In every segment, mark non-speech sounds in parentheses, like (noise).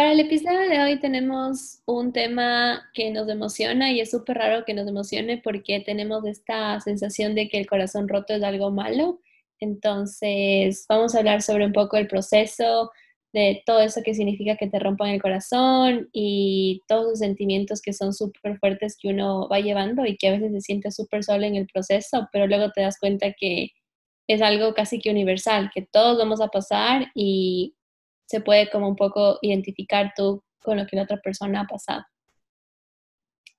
Para el episodio de hoy tenemos un tema que nos emociona y es súper raro que nos emocione porque tenemos esta sensación de que el corazón roto es algo malo. Entonces vamos a hablar sobre un poco el proceso de todo eso que significa que te rompan el corazón y todos los sentimientos que son súper fuertes que uno va llevando y que a veces se siente súper solo en el proceso, pero luego te das cuenta que es algo casi que universal, que todos vamos a pasar y se puede como un poco identificar tú con lo que la otra persona ha pasado.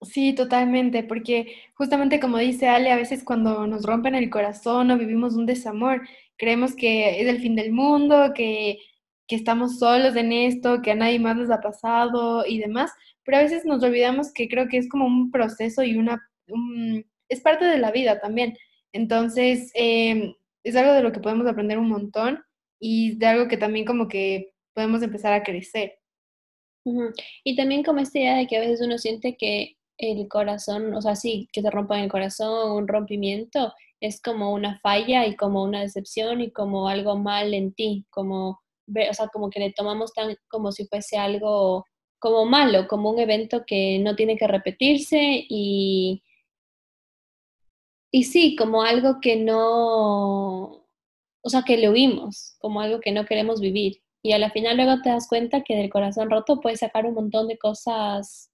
Sí, totalmente, porque justamente como dice Ale, a veces cuando nos rompen el corazón o vivimos un desamor, creemos que es el fin del mundo, que, que estamos solos en esto, que a nadie más nos ha pasado y demás, pero a veces nos olvidamos que creo que es como un proceso y una, es parte de la vida también. Entonces, em, es algo de lo que podemos aprender un montón y de algo que también como que podemos empezar a crecer. Y también como esta idea de que a veces uno siente que el corazón, o sea, sí, que te rompan el corazón, un rompimiento, es como una falla y como una decepción y como algo mal en ti, como, o sea, como que le tomamos tan como si fuese algo como malo, como un evento que no tiene que repetirse y, y sí, como algo que no, o sea, que le huimos, como algo que no queremos vivir. Y a la final luego te das cuenta que del corazón roto puedes sacar un montón de cosas,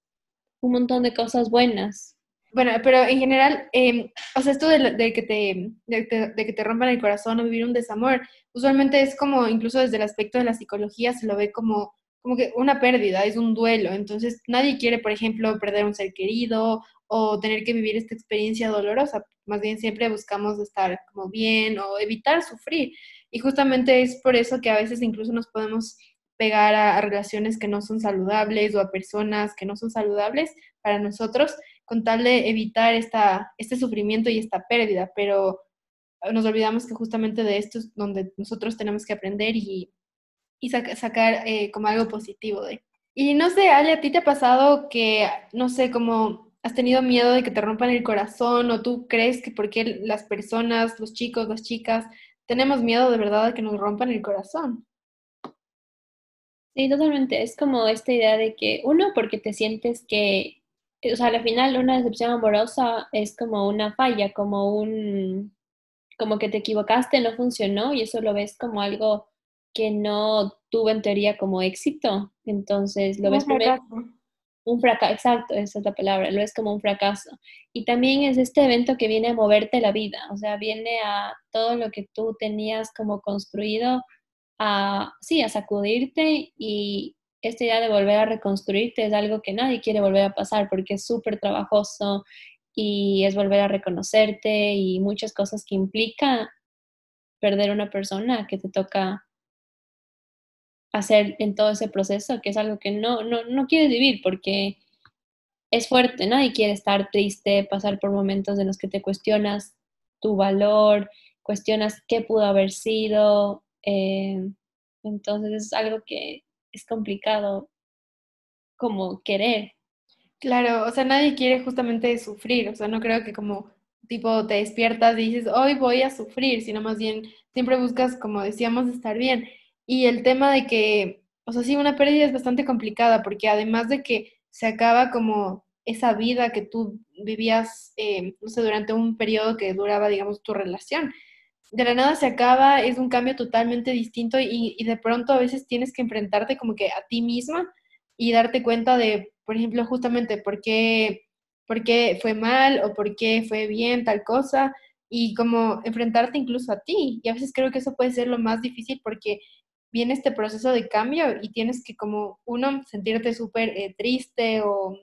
un montón de cosas buenas. Bueno, pero en general, em, o sea, esto de, que te, de, que te rompan el corazón o vivir un desamor, usualmente es como, incluso desde el aspecto de la psicología, se lo ve como, como que una pérdida, es un duelo. Entonces, nadie quiere, por ejemplo, perder un ser querido o tener que vivir esta experiencia dolorosa. Más bien siempre buscamos estar como bien o evitar sufrir. Y justamente es por eso que a veces incluso nos podemos pegar a, relaciones que no son saludables o a personas que no son saludables para nosotros, con tal de evitar esta, este sufrimiento y esta pérdida. Pero nos olvidamos que justamente de esto es donde nosotros tenemos que aprender y, y sacar eh, como algo positivo de. Y no sé, Ale, ¿a ti te ha pasado que, no sé, como has tenido miedo de que te rompan el corazón o tú crees que porque las personas, los chicos, las chicas, tenemos miedo de verdad de que nos rompan el corazón. Sí, totalmente. Es como esta idea de que, uno, porque te sientes que, o sea, al final una decepción amorosa es como una falla, como un, como que te equivocaste, no funcionó y eso lo ves como algo que no tuvo en teoría como éxito. Entonces lo ves primero exacto, esa es la palabra, lo es como un fracaso. Y también es este evento que viene a moverte la vida, o sea, viene a todo lo que tú tenías como construido, a, sí, a sacudirte y esta idea de volver a reconstruirte es algo que nadie quiere volver a pasar porque es súper trabajoso y es volver a reconocerte y muchas cosas que implica perder una persona que te toca hacer en todo ese proceso, que es algo que no, no, no quieres vivir porque es fuerte, nadie quiere estar triste, pasar por momentos en los que te cuestionas tu valor, cuestionas qué pudo haber sido. Eh, entonces es algo que es complicado como querer. Claro, o sea, nadie quiere justamente sufrir, o sea, no creo que como tipo te despiertas y dices, hoy voy a sufrir, sino más bien siempre buscas, como decíamos, estar bien. Y el tema de que, o sea, sí, una pérdida es bastante complicada porque además de que se acaba como esa vida que tú vivías, eh, no sé, durante un periodo que duraba, digamos, tu relación. De la nada se acaba, es un cambio totalmente distinto y, y de pronto a veces tienes que enfrentarte como que a ti misma y darte cuenta de, por ejemplo, justamente por qué, por qué fue mal o por qué fue bien tal cosa y como enfrentarte incluso a ti. Y a veces creo que eso puede ser lo más difícil porque viene este proceso de cambio y tienes que como uno sentirte súper eh, triste o,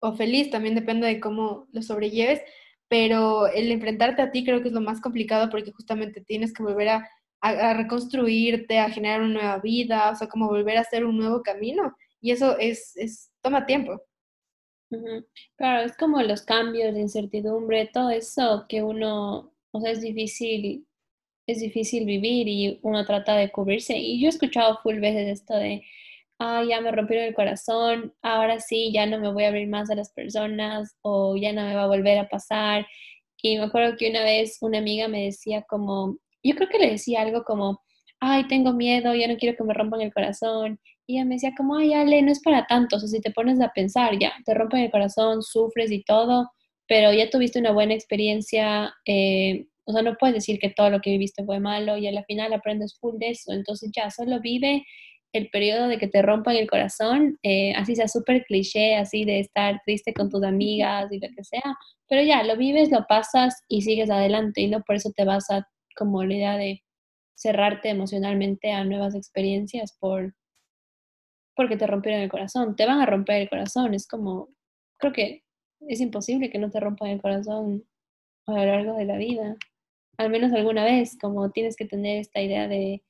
o, feliz, también depende de cómo lo sobrelleves, pero el enfrentarte a ti creo que es lo más complicado porque justamente tienes que volver a, a, reconstruirte, a generar una nueva vida, o sea, como volver a hacer un nuevo camino y eso es, es toma tiempo. Claro, es como los cambios, de incertidumbre, todo eso que uno, o sea, es difícil es difícil vivir y uno trata de cubrirse. Y yo he escuchado full veces esto de, ah, ya me rompieron el corazón, ahora sí, ya no me voy a abrir más a las personas o ya no me va a volver a pasar. Y me acuerdo que una vez una amiga me decía como, yo creo que le decía algo como, ay, tengo miedo, ya no quiero que me rompan el corazón. Y ella me decía como, ay, Ale, no es para tanto, o sea, si te pones a pensar, ya, te rompen el corazón, sufres y todo, pero ya tuviste una buena experiencia, eh, o sea, no puedes decir que todo lo que viviste fue malo y al final aprendes full de eso, entonces ya, solo vive el periodo de que te rompan el corazón, eh, así sea súper cliché, así de estar triste con tus amigas y lo que sea, pero ya, lo vives, lo pasas y sigues adelante y no por eso te vas a como la idea de cerrarte emocionalmente a nuevas experiencias por porque te rompieron el corazón, te van a romper el corazón, es como, creo que es imposible que no te rompan el corazón a lo largo de la vida, al menos alguna vez, como tienes que tener esta idea de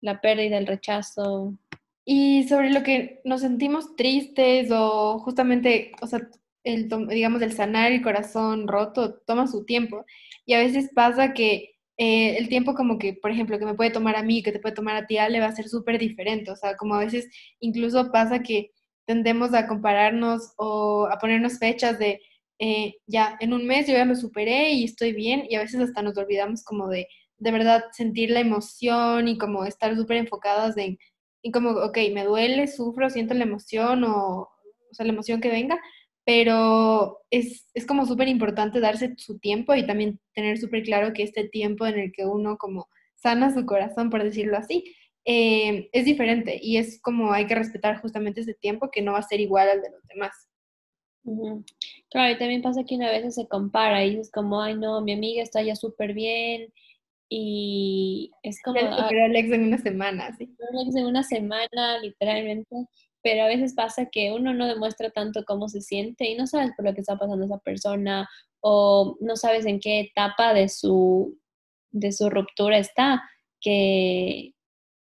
la pérdida, el rechazo. Y sobre lo que nos sentimos tristes o justamente, o sea, el, digamos, el sanar el corazón roto toma su tiempo. Y a veces pasa que eh, el tiempo como que, por ejemplo, que me puede tomar a mí, que te puede tomar a ti, le va a ser súper diferente. O sea, como a veces incluso pasa que tendemos a compararnos o a ponernos fechas de, eh, ya, en un mes yo ya lo superé y estoy bien, y a veces hasta nos olvidamos como de de verdad sentir la emoción y como estar súper enfocadas en, en como, ok, me duele, sufro, siento la emoción o, o sea, la emoción que venga, pero es, es como súper importante darse su tiempo y también tener súper claro que este tiempo en el que uno como sana su corazón, por decirlo así, eh, es diferente y es como hay que respetar justamente ese tiempo que no va a ser igual al de los demás. Claro, y también pasa que una vez se compara y es como, ay no, mi amiga está ya súper bien, y es como... El Alex en una semana, sí. Alex en una semana, literalmente, pero a veces pasa que uno no demuestra tanto cómo se siente y no sabes por lo que está pasando esa persona o no sabes en qué etapa de su, de su ruptura está, que,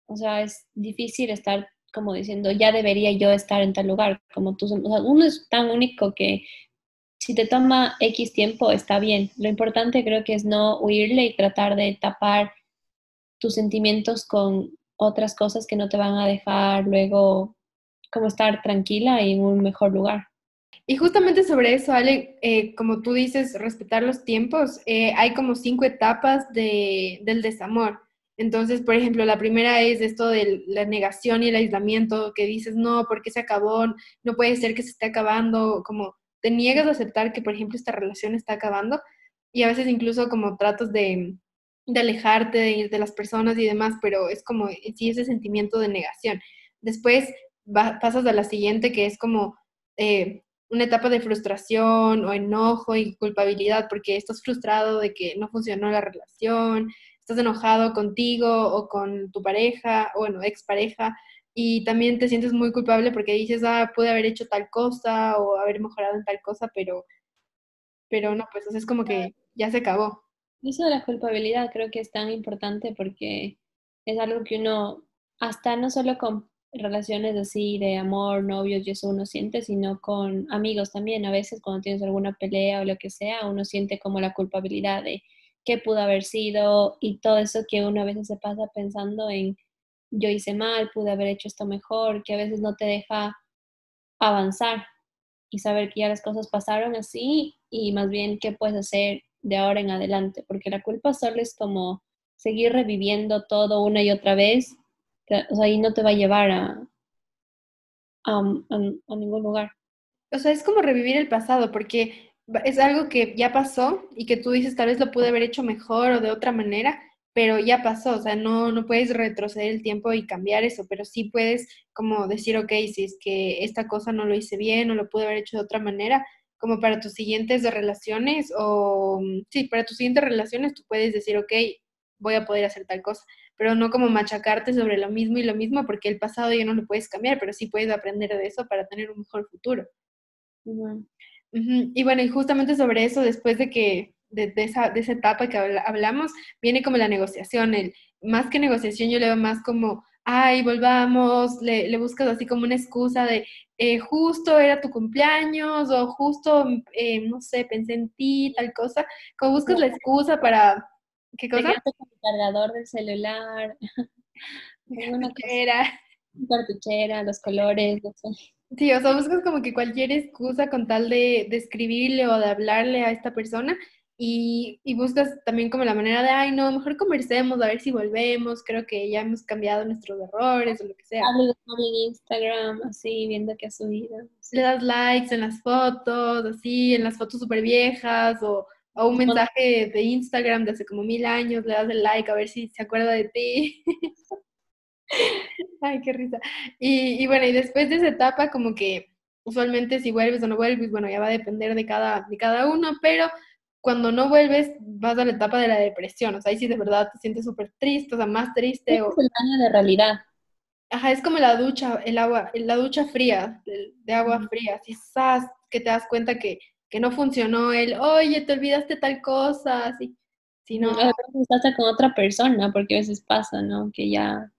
o sea, es difícil estar como diciendo, ya debería yo estar en tal lugar, como tú, o sea, uno es tan único que si te toma X tiempo, está bien. Lo importante creo que es no huirle y tratar de tapar tus sentimientos con otras cosas que no te van a dejar luego como estar tranquila y en un mejor lugar. Y justamente sobre eso, Ale, eh, como tú dices, respetar los tiempos, eh, hay como cinco etapas de, del desamor. Entonces, por ejemplo, la primera es esto de la negación y el aislamiento, que dices, no, porque se acabó? No puede ser que se esté acabando, como te niegas a aceptar que, por ejemplo, esta relación está acabando y a veces incluso como tratas de, alejarte de, de, las personas y demás, pero es como sí ese sentimiento de negación. Después pasas a la siguiente que es como eh, una etapa de frustración o enojo y culpabilidad porque estás frustrado de que no funcionó la relación, estás enojado contigo o con tu pareja o bueno, expareja y también te sientes muy culpable porque dices, ah, pude haber hecho tal cosa o haber mejorado en tal cosa, pero, pero no, pues es como que ya se acabó. Eso de la culpabilidad creo que es tan importante porque es algo que uno, hasta no solo con relaciones así de amor, novios y eso uno siente, sino con amigos también. A veces cuando tienes alguna pelea o lo que sea, uno siente como la culpabilidad de qué pudo haber sido y todo eso que uno a veces se pasa pensando en yo hice mal, pude haber hecho esto mejor, que a veces no te deja avanzar y saber que ya las cosas pasaron así y más bien qué puedes hacer de ahora en adelante, porque la culpa solo es como seguir reviviendo todo una y otra vez, o sea, ahí no te va a llevar a, a, a ningún lugar. O sea, es como revivir el pasado, porque es algo que ya pasó y que tú dices tal vez lo pude haber hecho mejor o de otra manera, pero ya pasó, o sea, no, no puedes retroceder el tiempo y cambiar eso, pero sí puedes como decir, ok, si es que esta cosa no lo hice bien o lo pude haber hecho de otra manera, como para tus siguientes relaciones o, mm, sí, para tus siguientes relaciones tú puedes decir, ok, voy a poder hacer tal cosa, pero no como machacarte sobre lo mismo y lo mismo, porque el pasado ya no lo puedes cambiar, pero sí puedes aprender de eso para tener un mejor futuro. Y bueno, y justamente sobre eso, después de que de, esa, de esa etapa que hablamos, viene como la negociación. El, más que negociación, yo le veo más como, ay, volvamos, le, le buscas así como una excusa de, eh, justo era tu cumpleaños o justo, eh, no sé, pensé en ti, tal cosa. Como buscas la excusa para... ¿Qué cosa? el cargador del celular. (laughs) Una (laughs) cartuchera. cartuchera, los colores, no sé. Sí, o sea, buscas como que cualquier excusa con tal de, de escribirle o de hablarle a esta persona y, y, buscas también como la manera de, ay, no, mejor conversemos, a ver si volvemos, creo que ya hemos cambiado nuestros errores o lo que sea. en Instagram, así, viendo qué ha subido. Le das likes en las fotos, así, en las fotos súper viejas, o, o, un mensaje de Instagram de hace como mil años, le das el like a ver si se acuerda de ti. (laughs) ay, qué risa. Y, y bueno, y después de esa etapa, como que usualmente si vuelves o no vuelves, bueno, ya va a depender de cada, de cada uno, pero cuando no vuelves vas a la etapa de la depresión, o sea, ahí sí de verdad te sientes súper triste, o sea, más triste. o... el año de realidad. Ajá, es como la ducha, el agua, la ducha fría, de, agua fría, si sabes que te das cuenta que, que, no funcionó el, oye, te olvidaste tal cosa, así. Si no... A veces estás con otra persona, porque a veces pasa, ¿no? Que ya...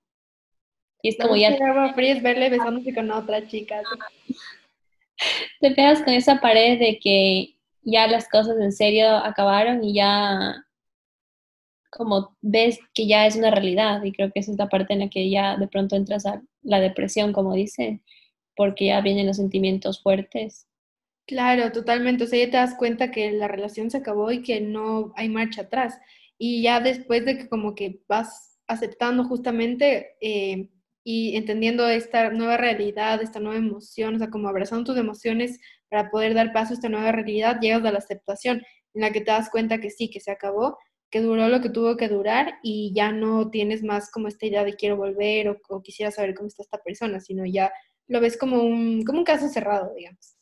Y es como ya... El agua fría es verle besándose con otra chica. Te pegas con esa pared de que ya las cosas en serio acabaron y ya como ves que ya es una realidad y creo que esa es la parte en la que ya de pronto entras a la depresión, como dicen, porque ya vienen los sentimientos fuertes. Claro, totalmente. O sea, ya te das cuenta que la relación se acabó y que no hay marcha atrás. Y ya después de que como que vas aceptando justamente eh, y entendiendo esta nueva realidad, esta nueva emoción, o sea, como abrazando tus emociones para poder dar paso a esta nueva realidad, llegas a la aceptación en la que te das cuenta que sí, que se acabó, que duró lo que tuvo que durar y ya no tienes más como esta idea de quiero volver o, quisiera saber cómo está esta persona, sino ya lo ves como un, como un caso cerrado, digamos.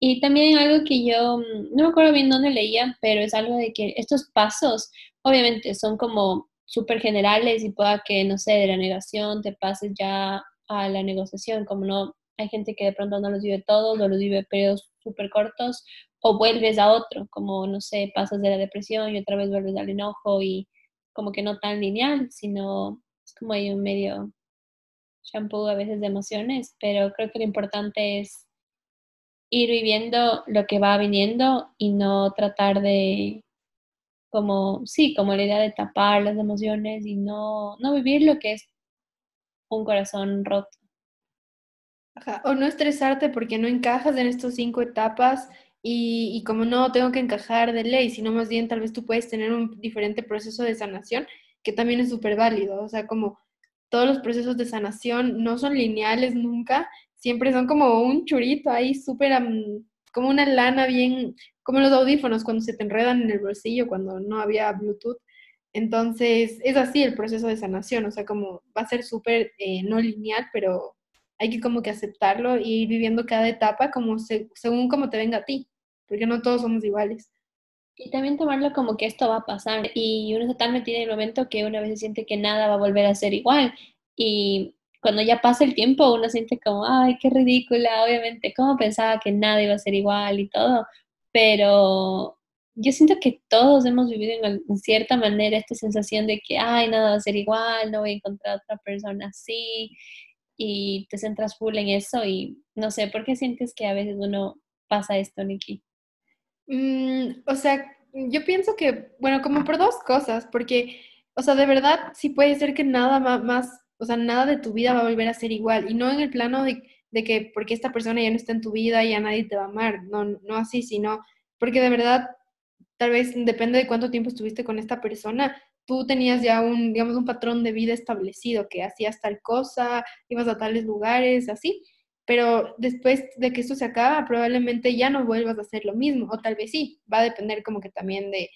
Y también algo que yo, mm, no me acuerdo bien dónde leía, pero es algo de que estos pasos, obviamente, son como súper generales y pueda que, no sé, de la negación te pases ya a la negociación, como no, hay gente que de pronto no los vive todos o los vive periodos súper cortos o vuelves a otro, como, no sé, pasas de la depresión y otra vez vuelves al enojo y como que no tan lineal, sino es como hay un medio shampoo a veces de emociones, pero creo que lo importante es ir viviendo lo que va viniendo y no tratar de como, sí, como la idea de tapar las emociones y no, no vivir lo que es un corazón roto. O no estresarte porque no encajas en estas cinco etapas y, y, como no tengo que encajar de ley, sino más bien tal vez tú puedes tener un diferente proceso de sanación que también es súper válido. O sea, como todos los procesos de sanación no son lineales nunca, siempre son como un churito ahí súper, como una lana bien como los audífonos cuando se te enredan en el bolsillo, cuando no había Bluetooth. Entonces, es así el proceso de sanación, o sea, como va a ser súper eh, no lineal, pero hay que como que aceptarlo y ir viviendo cada etapa como según como te venga a ti, porque no todos somos iguales. Y también tomarlo como que esto va a pasar y uno está tan metido en el momento que una vez se siente que nada va a volver a ser igual y cuando ya pasa el tiempo uno siente como, ay, qué ridícula, obviamente, ¿cómo pensaba que nada iba a ser igual y todo? pero yo siento que todos hemos vivido en, cierta manera esta sensación de que, ay, nada va a ser igual, no voy a encontrar otra persona así, y te centras full en eso y no sé, ¿por qué sientes que a veces uno pasa esto, Nikki? Mm, o sea, yo pienso que, bueno, como por dos cosas, porque, o sea, de verdad sí puede ser que nada más, o sea, nada de tu vida va a volver a ser igual, y no en el plano de de que porque esta persona ya no está en tu vida, ya nadie te va a amar, no, no así, sino porque de verdad, tal vez depende de cuánto tiempo estuviste con esta persona, tú tenías ya un, digamos, un patrón de vida establecido, que hacías tal cosa, ibas a tales lugares, así, pero después de que esto se acaba, probablemente ya no vuelvas a hacer lo mismo, o tal vez sí, va a depender como que también de,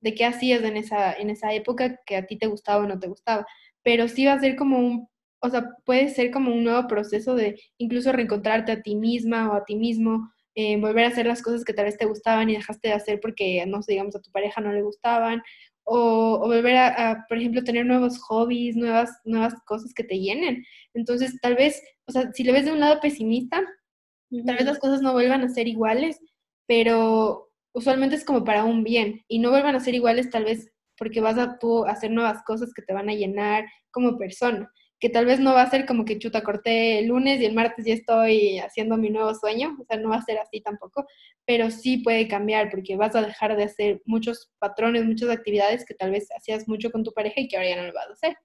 de qué hacías en esa, en esa época que a ti te gustaba o no te gustaba, pero sí va a ser como un o sea, puede ser como un nuevo proceso de incluso reencontrarte a ti misma o a ti mismo, eh, volver a hacer las cosas que tal vez te gustaban y dejaste de hacer porque, no sé, digamos, a tu pareja no le gustaban, o, volver a, por ejemplo, tener nuevos hobbies, nuevas, nuevas cosas que te llenen. Entonces, tal vez, o sea, si le ves de un lado pesimista, tal vez las cosas no vuelvan a ser iguales, pero usualmente es como para un bien, y no vuelvan a ser iguales tal vez porque vas a tú hacer nuevas cosas que te van a llenar como persona que tal vez no va a ser como que chuta, corté el lunes y el martes ya estoy haciendo mi nuevo sueño, o sea, no va a ser así tampoco, pero sí puede cambiar porque vas a dejar de hacer muchos patrones, muchas actividades que tal vez hacías mucho con tu pareja y que ahora ya no lo vas a hacer.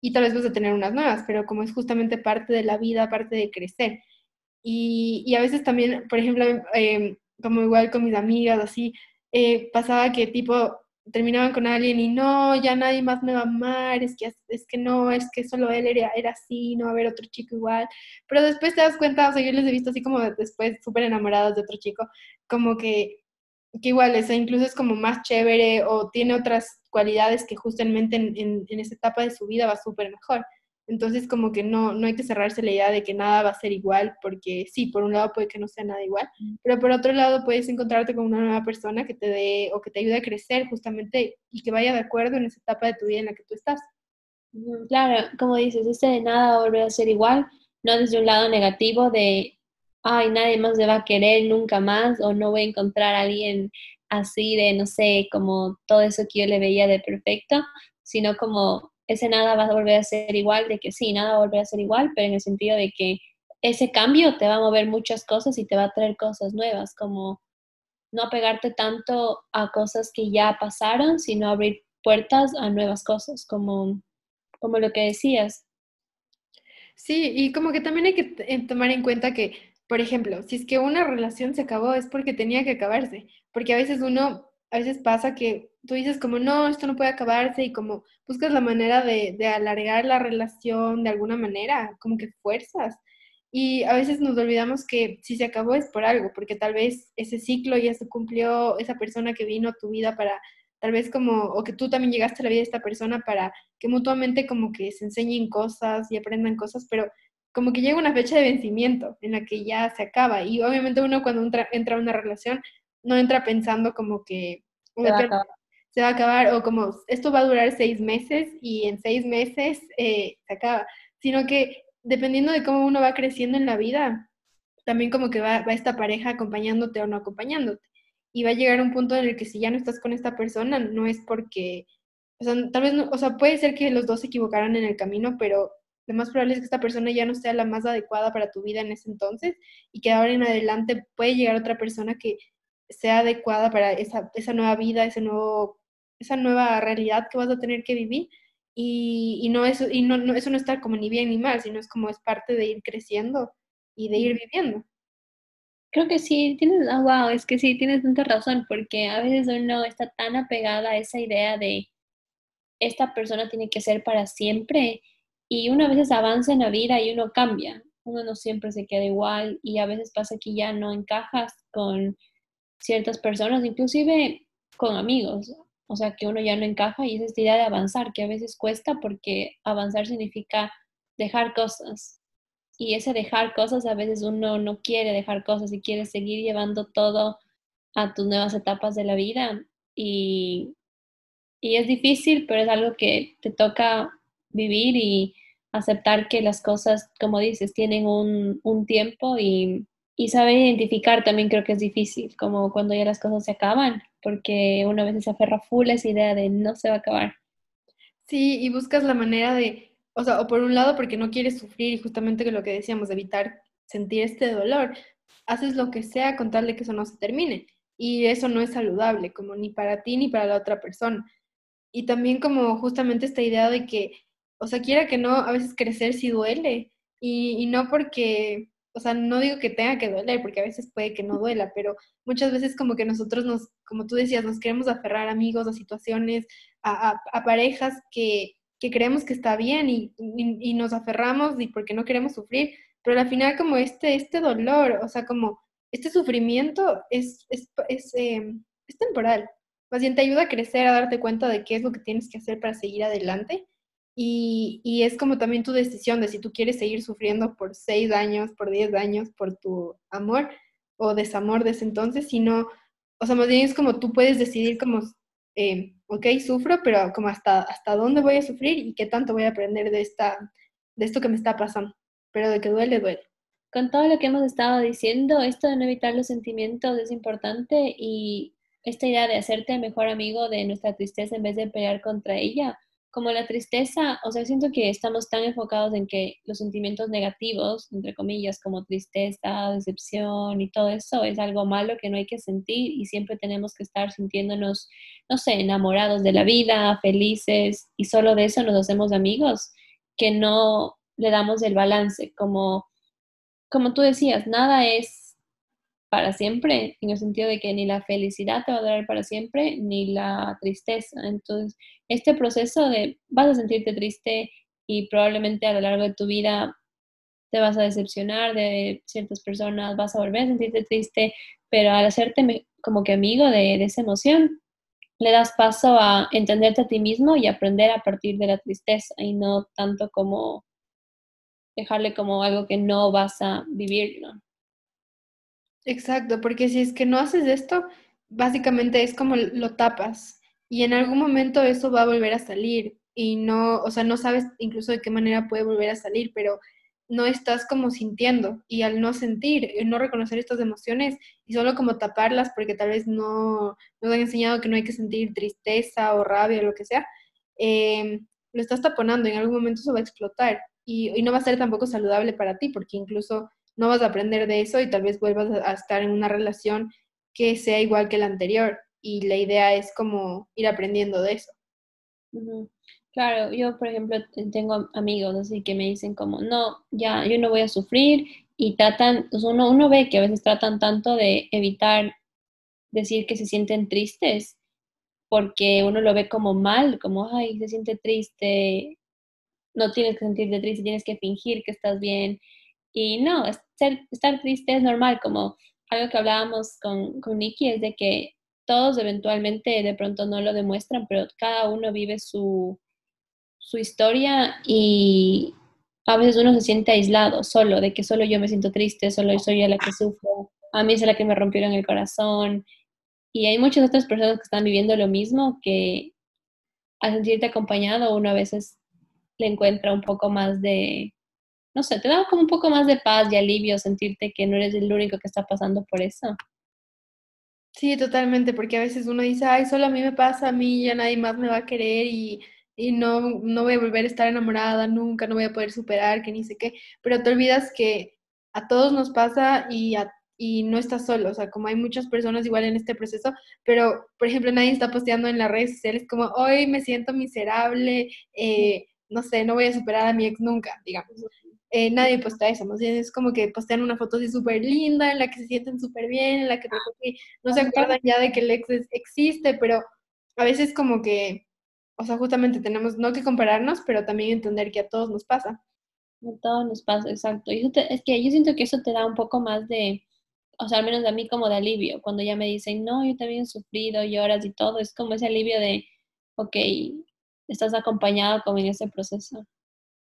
Y tal vez vas a tener unas nuevas, pero como es justamente parte de la vida, parte de crecer. Y, y a veces también, por ejemplo, em, como igual con mis amigas, así, eh, pasaba que tipo terminaban con alguien y no, ya nadie más me va a amar, es que, es que no, es que solo él era, era así, no va a haber otro chico igual. Pero después te das cuenta, o sea, yo les he visto así como después súper enamorados de otro chico, como que, que igual, esa incluso es como más chévere o tiene otras cualidades que justamente en, en, en esa etapa de su vida va súper mejor. Entonces, como que no, no hay que cerrarse la idea de que nada va a ser igual, porque sí, por un lado puede que no sea nada igual, pero por otro lado puedes encontrarte con una nueva persona que te dé o que te ayude a crecer justamente y que vaya de acuerdo en esa etapa de tu vida en la que tú estás. Claro, como dices, este de nada volver a ser igual, no desde un lado negativo de, ay, nadie más me va a querer nunca más o no voy a encontrar a alguien así de, no sé, como todo eso que yo le veía de perfecto, sino como ese nada va a volver a ser igual, de que sí, nada va a volver a ser igual, pero en el sentido de que ese cambio te va a mover muchas cosas y te va a traer cosas nuevas, como no apegarte tanto a cosas que ya pasaron, sino abrir puertas a nuevas cosas, como, como lo que decías. Sí, y como que también hay que eh, tomar en cuenta que, por ejemplo, si es que una relación se acabó es porque tenía que acabarse, porque a veces uno a veces pasa que tú dices como, no, esto no puede acabarse y como buscas la manera de, de alargar la relación de alguna manera, como que fuerzas. Y a veces nos olvidamos que si se acabó es por algo, porque tal vez ese ciclo ya se cumplió, esa persona que vino a tu vida para, tal vez como, o que tú también llegaste a la vida de esta persona para que mutuamente como que se enseñen cosas y aprendan cosas, pero como que llega una fecha de vencimiento en la que ya se acaba. Y obviamente uno cuando entra, entra a una relación no entra pensando como que se va, a acabar o como esto va a durar seis meses y en seis meses eh, se acaba, sino que dependiendo de cómo uno va creciendo en la vida, también como que va, va esta pareja acompañándote o no acompañándote. Y va a llegar un punto en el que si ya no estás con esta persona, no es porque, o sea, tal vez, no, o sea, puede ser que los dos se equivocaran en el camino, pero lo más probable es que esta persona ya no sea la más adecuada para tu vida en ese entonces y que ahora en adelante puede llegar otra persona que sea adecuada para esa, esa nueva vida, ese nuevo, esa nueva realidad que vas a tener que vivir. Y, y no, eso, y no, no, eso no está como ni bien ni mal, sino es como es parte de ir creciendo y de ir viviendo. Creo que sí, tienes, oh, wow, es que sí, tienes tanta razón, porque a veces uno está tan apegada a esa idea de esta persona tiene que ser para siempre y uno a veces avanza en la vida y uno cambia, uno no siempre se queda igual y a veces pasa que ya no encajas con ciertas personas, inclusive con amigos. O sea, que uno ya no encaja y es esta idea de avanzar, que a veces cuesta porque avanzar significa dejar cosas. Y ese dejar cosas, a veces uno no quiere dejar cosas y quiere seguir llevando todo a tus nuevas etapas de la vida. Y, y es difícil, pero es algo que te toca vivir y aceptar que las cosas, como dices, tienen un, un tiempo y, y saber identificar también creo que es difícil, como cuando ya las cosas se acaban, porque una vez se aferra full esa idea de no se va a acabar. Sí, y buscas la manera de, o sea, o por un lado porque no quieres sufrir y justamente que lo que decíamos, evitar sentir este dolor, haces lo que sea con tal de que eso no se termine. Y eso no es saludable, como ni para ti ni para la otra persona. Y también como justamente esta idea de que, o sea, quiera que no, a veces crecer sí duele. Y no porque o sea, no digo que tenga que doler, porque a veces puede que no duela, pero muchas veces como que nosotros nos, como tú decías, nos queremos aferrar a amigos, a situaciones, a, parejas que, que, creemos que está bien y, y, nos aferramos y porque no queremos sufrir, pero al final como este, este dolor, o sea, como este sufrimiento es, es, es, eh, es temporal. Más bien te ayuda a crecer, a darte cuenta de qué es lo que tienes que hacer para seguir adelante y, es como también tu decisión de si tú quieres seguir sufriendo por seis años, por diez años, por tu amor o desamor de ese entonces, sino, o sea, más bien es como tú puedes decidir como, eh, ok, sufro, pero como hasta, hasta dónde voy a sufrir y qué tanto voy a aprender de, esta, de esto que me está pasando. Pero de que duele, duele. Con todo lo que hemos estado diciendo, esto de no evitar los sentimientos es importante y esta idea de hacerte mejor amigo de nuestra tristeza en vez de pelear contra ella como la tristeza, o sea, siento que estamos tan enfocados en que los sentimientos negativos, entre comillas, como tristeza, decepción y todo eso, es algo malo que no hay que sentir y siempre tenemos que estar sintiéndonos, no sé, enamorados de la vida, felices y solo de eso nos hacemos amigos, que no le damos el balance, como, como tú decías, nada es para siempre, en el sentido de que ni la felicidad te va a durar para siempre, ni la tristeza. Entonces, este proceso de vas a sentirte triste y probablemente a lo largo de tu vida te vas a decepcionar de ciertas personas, vas a volver a sentirte triste, pero al hacerte como que amigo de, de esa emoción, le das paso a entenderte a ti mismo y aprender a partir de la tristeza y no tanto como dejarle como algo que no vas a vivir, ¿no? Exacto, porque si es que no haces esto, básicamente es como lo tapas y en algún momento eso va a volver a salir y no, o sea, no sabes incluso de qué manera puede volver a salir, pero no estás como sintiendo y al no sentir, no reconocer estas emociones y solo como taparlas porque tal vez no nos han enseñado que no hay que sentir tristeza o rabia o lo que sea, em, lo estás taponando, en algún momento eso va a explotar y, y, no va a ser tampoco saludable para ti porque incluso no vas a aprender de eso y tal vez vuelvas a estar en una relación que sea igual que la anterior y la idea es como ir aprendiendo de eso. Claro, yo por ejemplo tengo amigos así que me dicen como, no, ya, yo no voy a sufrir y tratan, pues uno, uno ve que a veces tratan tanto de evitar decir que se sienten tristes porque uno lo ve como mal, como, ay, se siente triste, no tienes que sentirte triste, tienes que fingir que estás bien. Y no, estar triste es normal, como algo que hablábamos con, con Nikki es de que todos eventualmente de pronto no lo demuestran, pero cada uno vive su, su historia y a veces uno se siente aislado, solo, de que solo yo me siento triste, solo soy yo la que sufro, a mí es la que me rompieron el corazón. Y hay muchas otras personas que están viviendo lo mismo que al sentirte acompañado uno a veces le encuentra un poco más de, no sé, te da como un poco más de paz y alivio sentirte que no eres el único que está pasando por eso. Sí, totalmente, porque a veces uno dice, ay, solo a mí me pasa, a mí ya nadie más me va a querer y, y no, no voy a volver a estar enamorada nunca, no voy a poder superar, que ni sé qué, pero te olvidas que a todos nos pasa y, y no estás solo, o sea, como hay muchas personas igual en este proceso, pero, por ejemplo, nadie está posteando en las redes sociales como, hoy me siento miserable, eh, no sé, no voy a superar a mi ex nunca, digamos. Eh, nadie postea eso, más bien es como que postean una foto así súper linda, en la que se sienten súper bien, en la que no se acuerdan ya de que el ex existe, pero a veces como que, o sea, justamente tenemos no que compararnos, pero también entender que a todos nos pasa. A todos nos pasa, exacto. Y es que yo siento que eso te da un poco más de, o sea, al menos a mí como de alivio, cuando ya me dicen, no, yo también he sufrido, lloras y todo, es como ese alivio de, ok, estás acompañado como en ese proceso.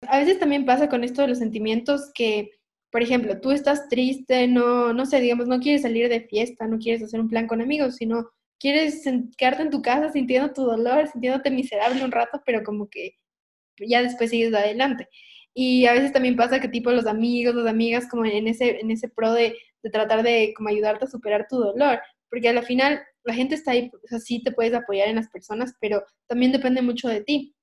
A veces también pasa con esto de los sentimientos que, por ejemplo, tú estás triste, no, no sé, digamos, no quieres salir de fiesta, no quieres hacer un plan con amigos, sino quieres quedarte en tu casa sintiendo tu dolor, sintiéndote miserable un rato, pero como que ya después sigues adelante. Y a veces también pasa que tipo los amigos, las amigas, como en ese, en ese pro de, de tratar de como ayudarte a superar tu dolor, porque al final la gente está ahí, o sea, sí te puedes apoyar en las personas, pero también depende mucho de ti.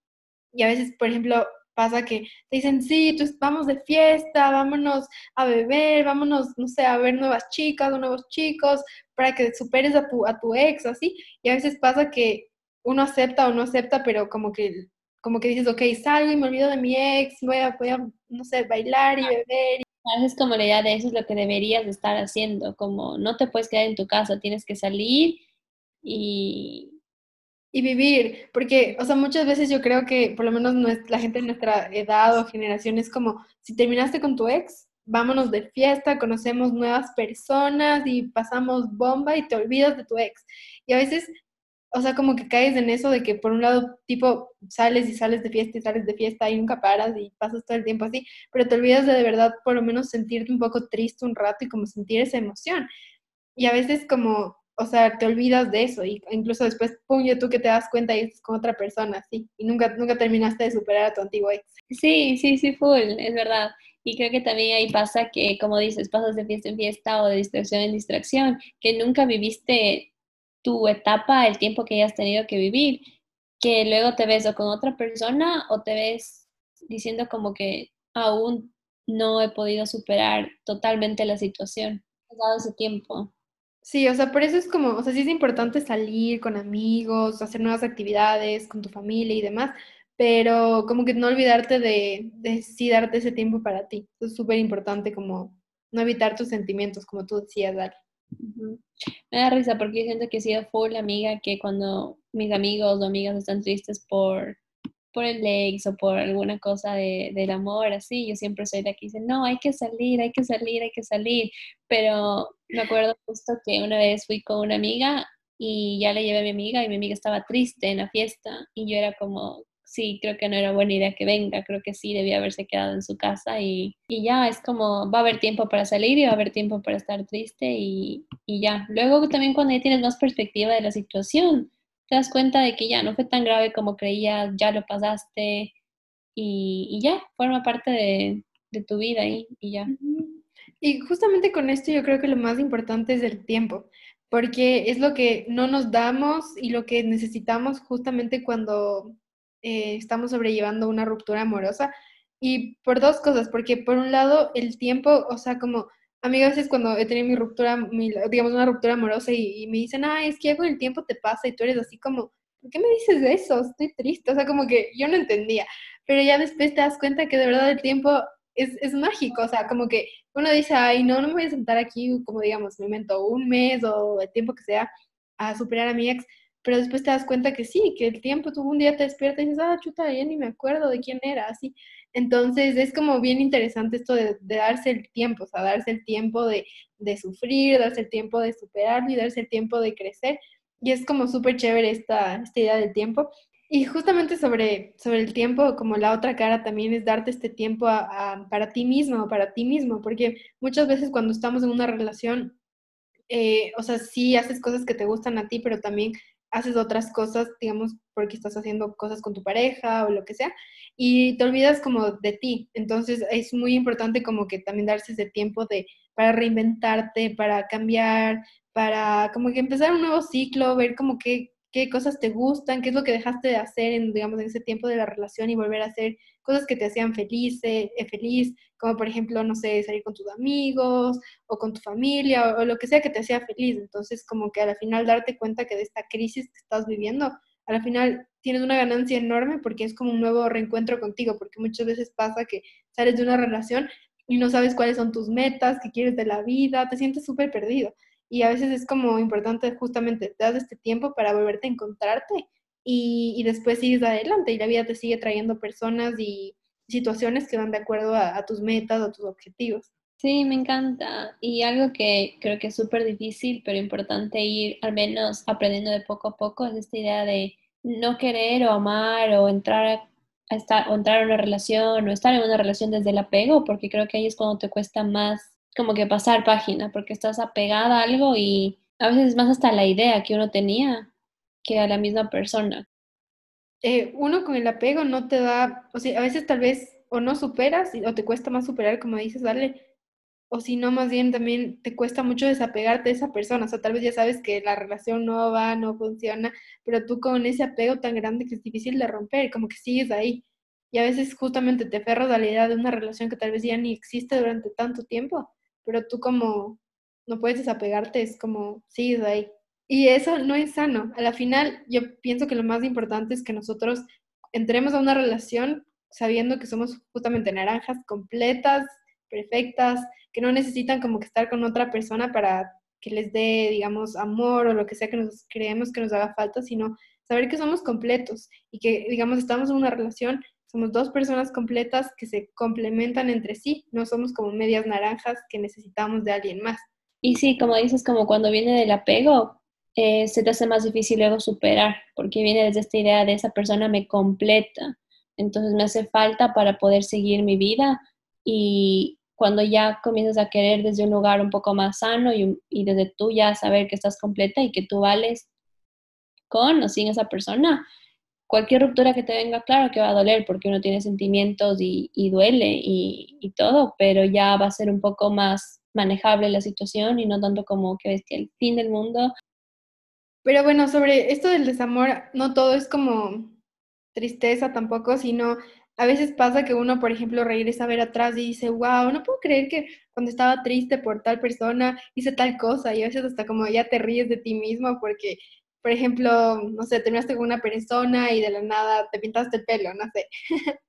Y a veces, por ejemplo, pasa que te dicen, sí, tú, vamos de fiesta, vámonos a beber, vámonos, no sé, a ver nuevas chicas o nuevos chicos para que superes a tu, a tu ex o así. Y a veces pasa que uno acepta o no acepta, pero como que, como que dices, ok, salgo y me olvido de mi ex, voy a, voy a no sé, bailar y beber. A veces como la idea de eso es lo que deberías estar haciendo, como no te puedes quedar en tu casa, tienes que salir y, y vivir, porque, o sea, muchas veces yo creo que por lo menos la gente de nuestra edad o generación es como, si terminaste con tu ex, vámonos de fiesta, conocemos nuevas personas y pasamos bomba y te olvidas de tu ex. Y a veces, o sea, como que caes en eso de que por un lado, tipo, sales y sales de fiesta y sales de fiesta y nunca paras y pasas todo el tiempo así, pero te olvidas de de verdad por lo menos sentirte un poco triste un rato y como sentir esa emoción. Y a veces como o sea, te olvidas de eso y incluso después, pum, tú que te das cuenta y estás con otra persona, sí, y nunca, nunca terminaste de superar a tu antiguo ex. Sí, sí, sí, full, es verdad. Y creo que también ahí pasa que, como dices, pasas de fiesta en fiesta o de distracción en distracción, que nunca viviste tu etapa, el tiempo que hayas tenido que vivir, que luego te ves o con otra persona o te ves diciendo como que aún no he podido superar totalmente la situación. Ha dado ese tiempo. Sí, o sea, por eso es como, o sea, sí es importante salir con amigos, hacer nuevas actividades con tu familia y demás, pero como que no olvidarte de, de sí darte ese tiempo para ti. Es súper importante como no evitar tus sentimientos, como tú decías, Dale. Me da risa porque yo siento que he sido full amiga que cuando mis amigos o amigas están tristes por, por el ex o por alguna cosa de, del amor, así, yo siempre soy la que dice, no, hay que salir, hay que salir, hay que salir. Pero me acuerdo justo que una vez fui con una amiga y ya le llevé a mi amiga y mi amiga estaba triste en la fiesta y yo era como, sí, creo que no era buena idea que venga, creo que sí, debía haberse quedado en su casa y, y ya es como, va a haber tiempo para salir y va a haber tiempo para estar triste y, y ya. Luego también cuando ya tienes más perspectiva de la situación, te das cuenta de que ya no fue tan grave como creías, ya lo pasaste y, ya, forma parte de, de tu vida y, y ya. Y justamente con esto yo creo que lo más importante es el tiempo, porque es lo que no nos damos y lo que necesitamos justamente cuando eh, estamos sobrellevando una ruptura amorosa. Y por dos cosas, porque por un lado el tiempo, o sea, como a mí a veces cuando he tenido mi ruptura, digamos una ruptura amorosa y, me dicen, ah, es que con el tiempo te pasa y tú eres así como, ¿por qué me dices eso? Estoy triste, o sea, como que yo no entendía, pero ya después te das cuenta que de verdad el tiempo es, es mágico, o sea, como que uno dice, ay, no, no me voy a sentar aquí, como digamos, me invento un mes o el tiempo que sea a superar a mi ex, pero después te das cuenta que sí, que el tiempo, tú un día te despiertas y dices, ah, chuta, ya ni me acuerdo de quién era, así. Entonces es como bien interesante esto de, darse el tiempo, o sea, darse el tiempo de, de, sufrir, darse el tiempo de superarlo y darse el tiempo de crecer. Y es como súper chévere esta, esta idea del tiempo. Y justamente sobre, sobre el tiempo, como la otra cara también es darte este tiempo para ti mismo, para ti mismo, porque muchas veces cuando estamos en una relación, eh, o sea, sí haces cosas que te gustan a ti, pero también haces otras cosas, digamos, porque estás haciendo cosas con tu pareja o lo que sea, y te olvidas como de ti. Entonces es muy importante como que también darse ese tiempo de, para reinventarte, para cambiar, para como que empezar un nuevo ciclo, ver como qué, qué cosas te gustan, qué es lo que dejaste de hacer en, digamos, en ese tiempo de la relación y volver a hacer cosas que te hacían feliz, eh, feliz, como por ejemplo, no sé, salir con tus amigos o con tu familia o, lo que sea que te hacía feliz. Entonces, como que al final darte cuenta que de esta crisis que estás viviendo, al final tienes una ganancia enorme porque es como un nuevo reencuentro contigo, porque muchas veces pasa que sales de una relación y no sabes cuáles son tus metas, qué quieres de la vida, te sientes súper perdido y a veces es como importante justamente te das este tiempo para volverte a encontrarte y, después sigues adelante y la vida te sigue trayendo personas y situaciones que van de acuerdo a, tus metas o tus objetivos. Sí, me encanta. Y algo que creo que es súper difícil, pero importante ir al menos aprendiendo de poco a poco, es esta idea de no querer o amar o entrar a estar, o entrar a una relación o estar en una relación desde el apego, porque creo que ahí es cuando te cuesta más como que pasar página, porque estás apegada a algo y a veces es más hasta la idea que uno tenía que a la misma persona. Eh, uno con el apego no te da, o sea, a veces tal vez o no superas o te cuesta más superar, como dices, dale, o si no, más bien también te cuesta mucho desapegarte de esa persona, o sea, tal vez ya sabes que la relación no va, no funciona, pero tú con ese apego tan grande que es difícil de romper, como que sigues ahí. Y a veces justamente te aferras a la idea de una relación que tal vez ya ni existe durante tanto tiempo pero tú como no puedes desapegarte, es como sigues ahí. Y eso no es sano. A la final, yo pienso que lo más importante es que nosotros entremos a una relación sabiendo que somos justamente naranjas completas, perfectas, que no necesitan como que estar con otra persona para que les dé, digamos, amor o lo que sea que nos creemos que nos haga falta, sino saber que somos completos y que, digamos, estamos en una relación somos dos personas completas que se complementan entre sí, no somos como medias naranjas que necesitamos de alguien más. Y sí, como dices, como cuando viene del apego, eh, se te hace más difícil luego superar, porque viene desde esta idea de esa persona me completa, entonces me hace falta para poder seguir mi vida y cuando ya comienzas a querer desde un lugar un poco más sano y, y desde tú ya saber que estás completa y que tú vales con o sin esa persona, cualquier ruptura que te venga, claro que va a doler porque uno tiene sentimientos y, duele y, todo, pero ya va a ser un poco más manejable la situación y no tanto como que es el fin del mundo. Pero bueno, sobre esto del desamor, no todo es como tristeza tampoco, sino a veces pasa que uno, por ejemplo, regresa a ver atrás y dice, wow, no puedo creer que cuando estaba triste por tal persona hice tal cosa y a veces hasta como ya te ríes de ti mismo porque por ejemplo, no sé, terminaste con una persona y de la nada te pintaste el pelo, no sé. (laughs)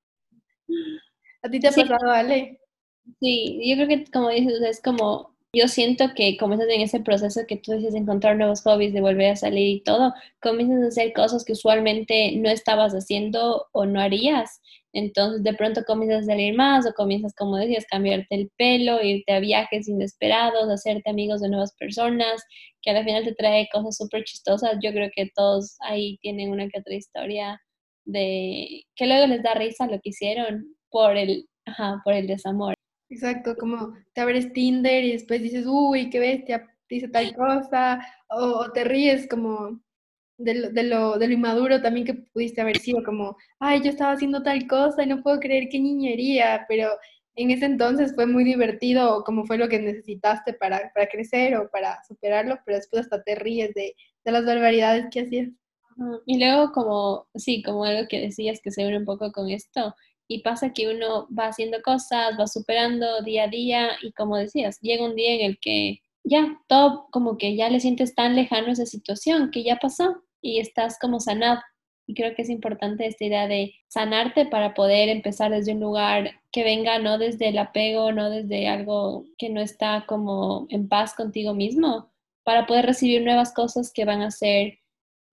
¿A ti te ha pasado, Ale? Sí, yo creo que como dices, es como yo siento que comienzas en ese proceso que tú dices encontrar nuevos hobbies, de volver a salir y todo, comienzas a hacer cosas que usualmente no estabas haciendo o no harías. Entonces de pronto comienzas a salir más o comienzas, como decías, cambiarte el pelo, irte a viajes inesperados, hacerte amigos de nuevas personas, que al final te trae cosas súper chistosas. Yo creo que todos ahí tienen una que otra historia de que luego les da risa lo que hicieron por el, ajá, por el desamor. Exacto, como te abres Tinder y después dices, uy, qué bestia, dice tal cosa, o, te ríes como de lo, de, lo, de lo inmaduro también que pudiste haber sido, como, ay, yo estaba haciendo tal cosa y no puedo creer qué niñería, pero en ese entonces fue muy divertido, como fue lo que necesitaste para, para crecer o para superarlo, pero después hasta te ríes de, de las barbaridades que hacías. Y luego como, sí, como algo que decías que se une un poco con esto, y pasa que uno va haciendo cosas, va superando día a día y como decías, llega un día en el que ya todo como que ya le sientes tan lejano esa situación que ya pasó y estás como sanado. Y creo que es importante esta idea de sanarte para poder empezar desde un lugar que venga no desde el apego, no desde algo que no está como en paz contigo mismo, para poder recibir nuevas cosas que van a ser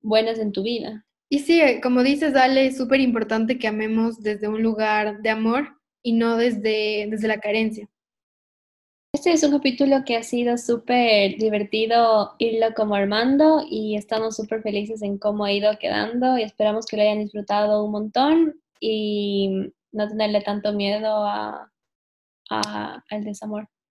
buenas en tu vida. Y sí, como dices, Dale, es súper importante que amemos desde un lugar de amor y no desde, desde la carencia. Este es un capítulo que ha sido súper divertido irlo como armando y estamos súper felices en cómo ha ido quedando y esperamos que lo hayan disfrutado un montón y no tenerle tanto miedo a, al desamor.